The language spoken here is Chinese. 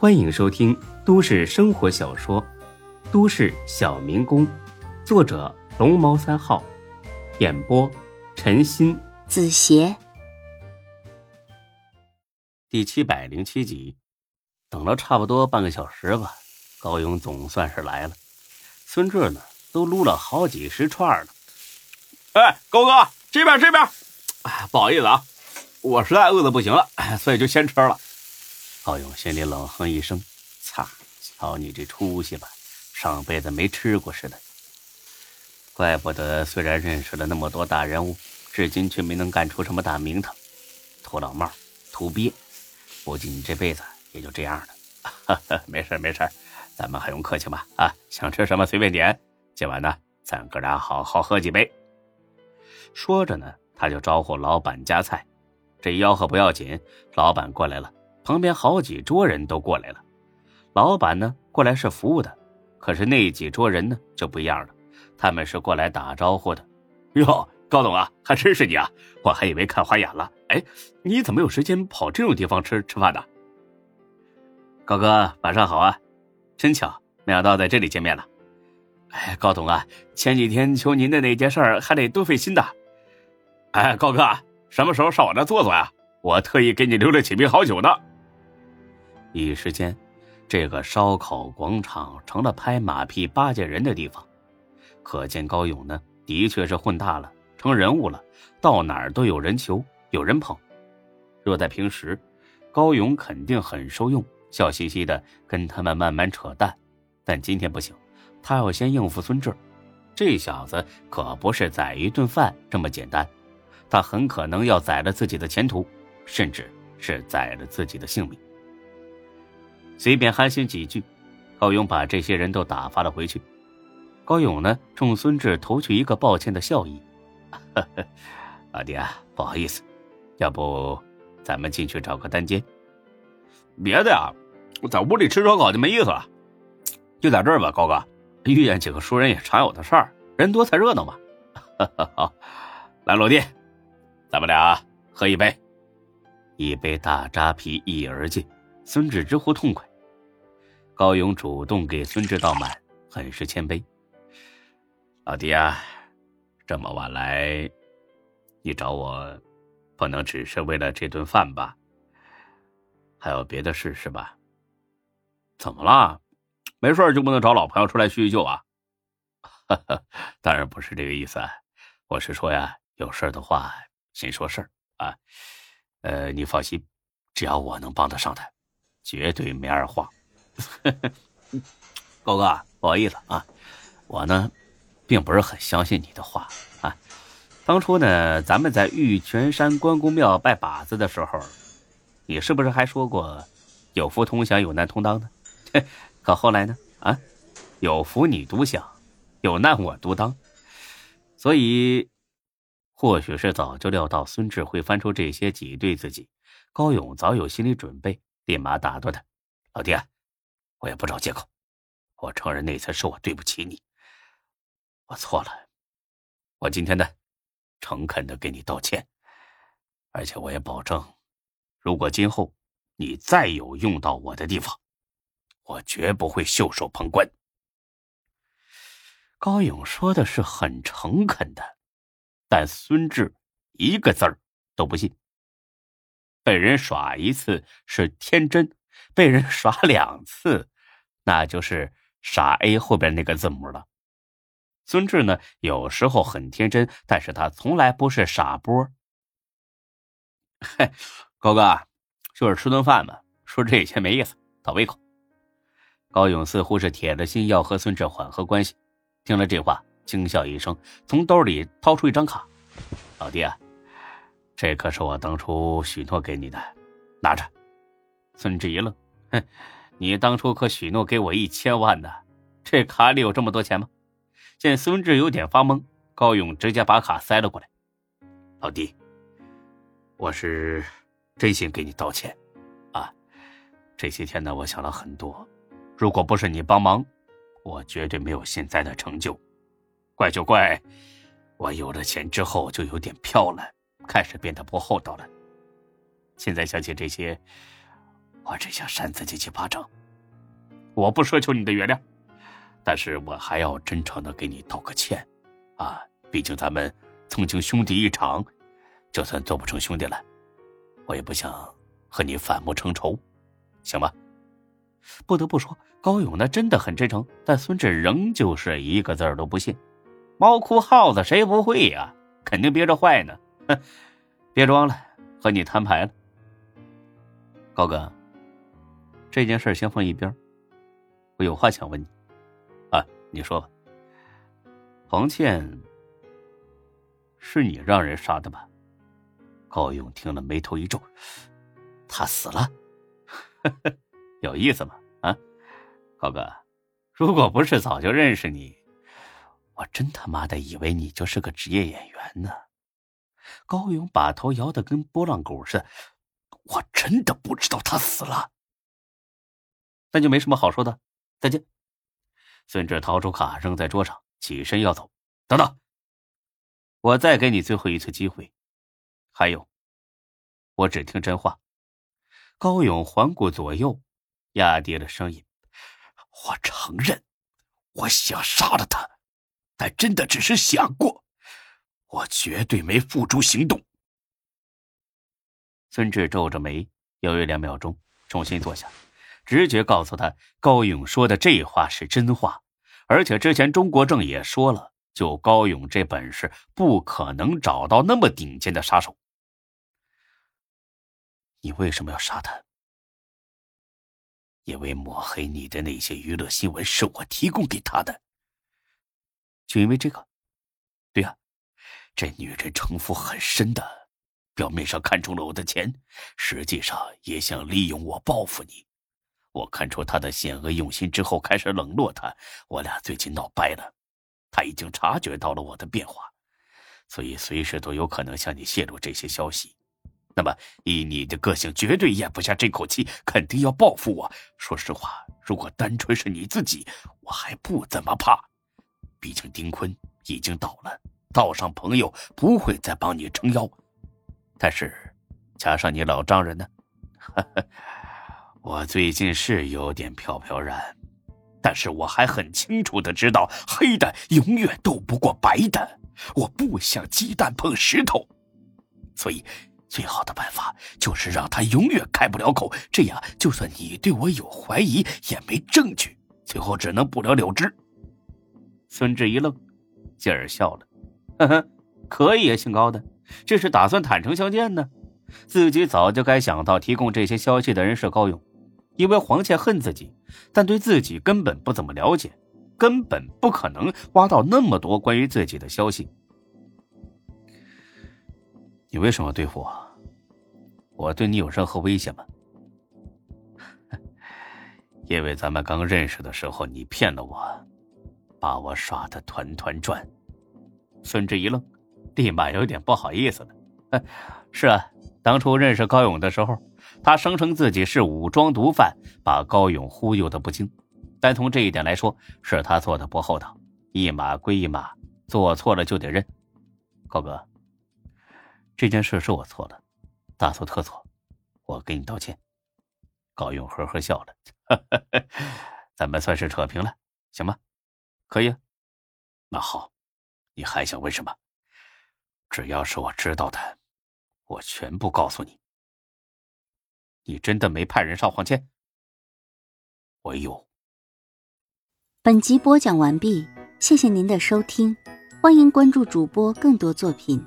欢迎收听都市生活小说《都市小民工》，作者龙猫三号，演播陈鑫、子邪，第七百零七集。等了差不多半个小时吧，高勇总算是来了。孙志呢，都撸了好几十串了。哎，高哥，这边这边，哎，不好意思啊，我实在饿的不行了，所以就先吃了。高勇心里冷哼一声：“擦，瞧你这出息吧，上辈子没吃过似的。怪不得虽然认识了那么多大人物，至今却没能干出什么大名堂。土老帽，土鳖，估计你这辈子也就这样了。没事没事，咱们还用客气吗？啊，想吃什么随便点。今晚呢，咱哥俩好好喝几杯。”说着呢，他就招呼老板夹菜。这吆喝不要紧，老板过来了，旁边好几桌人都过来了。老板呢过来是服务的，可是那几桌人呢就不一样了，他们是过来打招呼的。哟，高董啊，还真是你啊！我还以为看花眼了。哎，你怎么有时间跑这种地方吃吃饭的？高哥，晚上好啊！真巧，没想到在这里见面了。哎，高董啊，前几天求您的那件事儿还得多费心的。哎，高哥，什么时候上我这坐坐呀？我特意给你留了几瓶好酒呢。一时间，这个烧烤广场成了拍马屁巴结人的地方。可见高勇呢，的确是混大了，成人物了，到哪儿都有人求，有人捧。若在平时，高勇肯定很受用，笑嘻嘻的跟他们慢慢扯淡。但今天不行，他要先应付孙志。这小子可不是宰一顿饭这么简单。他很可能要宰了自己的前途，甚至是宰了自己的性命。随便寒暄几句，高勇把这些人都打发了回去。高勇呢，冲孙志投去一个抱歉的笑意：“ 老弟啊，不好意思，要不咱们进去找个单间？别的呀，我在屋里吃烧烤就没意思了，就在这儿吧，高哥。遇见几个熟人也常有的事儿，人多才热闹嘛。好，来，老弟。”咱们俩喝一杯，一杯大扎啤一饮而尽，孙志直呼痛快。高勇主动给孙志倒满，很是谦卑。老弟啊，这么晚来，你找我，不能只是为了这顿饭吧？还有别的事是吧？怎么了？没事就不能找老朋友出来叙叙旧啊？当然不是这个意思，我是说呀，有事的话。先说事儿啊，呃，你放心，只要我能帮得上他，绝对没二话。高哥，不好意思啊，我呢，并不是很相信你的话啊。当初呢，咱们在玉泉山关公庙拜把子的时候，你是不是还说过“有福同享，有难同当”呢？可后来呢？啊，有福你独享，有难我独当，所以。或许是早就料到孙志会翻出这些挤兑自己，高勇早有心理准备，立马打断他：“老弟，啊我也不找借口，我承认那次是我对不起你，我错了，我今天呢，诚恳的给你道歉，而且我也保证，如果今后你再有用到我的地方，我绝不会袖手旁观。”高勇说的是很诚恳的。但孙志一个字儿都不信。被人耍一次是天真，被人 耍两次，那就是傻 A 后边那个字母了。孙志呢，有时候很天真，但是他从来不是傻波。嘿，高哥，就是吃顿饭嘛，说这些没意思，倒胃口。高勇似乎是铁了心要和孙志缓和关系，听了这话。轻笑一声，从兜里掏出一张卡：“老弟啊，这可是我当初许诺给你的，拿着。”孙志一愣：“哼，你当初可许诺给我一千万呢，这卡里有这么多钱吗？”见孙志有点发懵，高勇直接把卡塞了过来：“老弟，我是真心给你道歉啊！这些天呢，我想了很多，如果不是你帮忙，我绝对没有现在的成就。”怪就怪，我有了钱之后就有点飘了，开始变得不厚道了。现在想起这些，我只想扇自己几巴掌。我不奢求你的原谅，但是我还要真诚的给你道个歉，啊，毕竟咱们曾经兄弟一场，就算做不成兄弟了，我也不想和你反目成仇，行吗？不得不说，高勇那真的很真诚，但孙志仍旧是一个字儿都不信。猫哭耗子谁不会呀？肯定憋着坏呢。哼，别装了，和你摊牌了。高哥，这件事先放一边，我有话想问你。啊，你说吧。黄倩是你让人杀的吧？高勇听了眉头一皱，他死了。有意思吗？啊，高哥，如果不是早就认识你，我真他妈的以为你就是个职业演员呢。高勇把头摇得跟拨浪鼓似的，我真的不知道他死了。那就没什么好说的，再见。孙志掏出卡扔在桌上，起身要走。等等，我再给你最后一次机会。还有，我只听真话。高勇环顾左右。压低了声音：“我承认，我想杀了他，但真的只是想过，我绝对没付诸行动。”孙志皱着眉，犹豫两秒钟，重新坐下，直觉告诉他，高勇说的这话是真话，而且之前钟国正也说了，就高勇这本事，不可能找到那么顶尖的杀手。你为什么要杀他？因为抹黑你的那些娱乐新闻是我提供给他的，就因为这个，对呀，这女人城府很深的，表面上看中了我的钱，实际上也想利用我报复你。我看出他的险恶用心之后，开始冷落他。我俩最近闹掰了，他已经察觉到了我的变化，所以随时都有可能向你泄露这些消息。那么，以你的个性，绝对咽不下这口气，肯定要报复我。说实话，如果单纯是你自己，我还不怎么怕。毕竟丁坤已经倒了，道上朋友不会再帮你撑腰。但是，加上你老丈人呢？我最近是有点飘飘然，但是我还很清楚的知道，黑的永远斗不过白的。我不想鸡蛋碰石头，所以。最好的办法就是让他永远开不了口，这样就算你对我有怀疑，也没证据，最后只能不了了之。孙志一愣，继而笑了：“呵呵，可以啊，姓高的，这是打算坦诚相见呢。自己早就该想到提供这些消息的人是高勇，因为黄倩恨自己，但对自己根本不怎么了解，根本不可能挖到那么多关于自己的消息。”你为什么要对付我？我对你有任何威胁吗？因为咱们刚认识的时候，你骗了我，把我耍的团团转。孙志一愣，立马有点不好意思了。是啊，当初认识高勇的时候，他声称自己是武装毒贩，把高勇忽悠的不轻。单从这一点来说，是他做的不厚道。一码归一码，做错了就得认。高哥。这件事是我错了，大错特错，我给你道歉。高勇呵呵笑了，咱们算是扯平了，行吗？可以。那好，你还想问什么？只要是我知道的，我全部告诉你。你真的没派人上黄倩？我有。本集播讲完毕，谢谢您的收听，欢迎关注主播更多作品。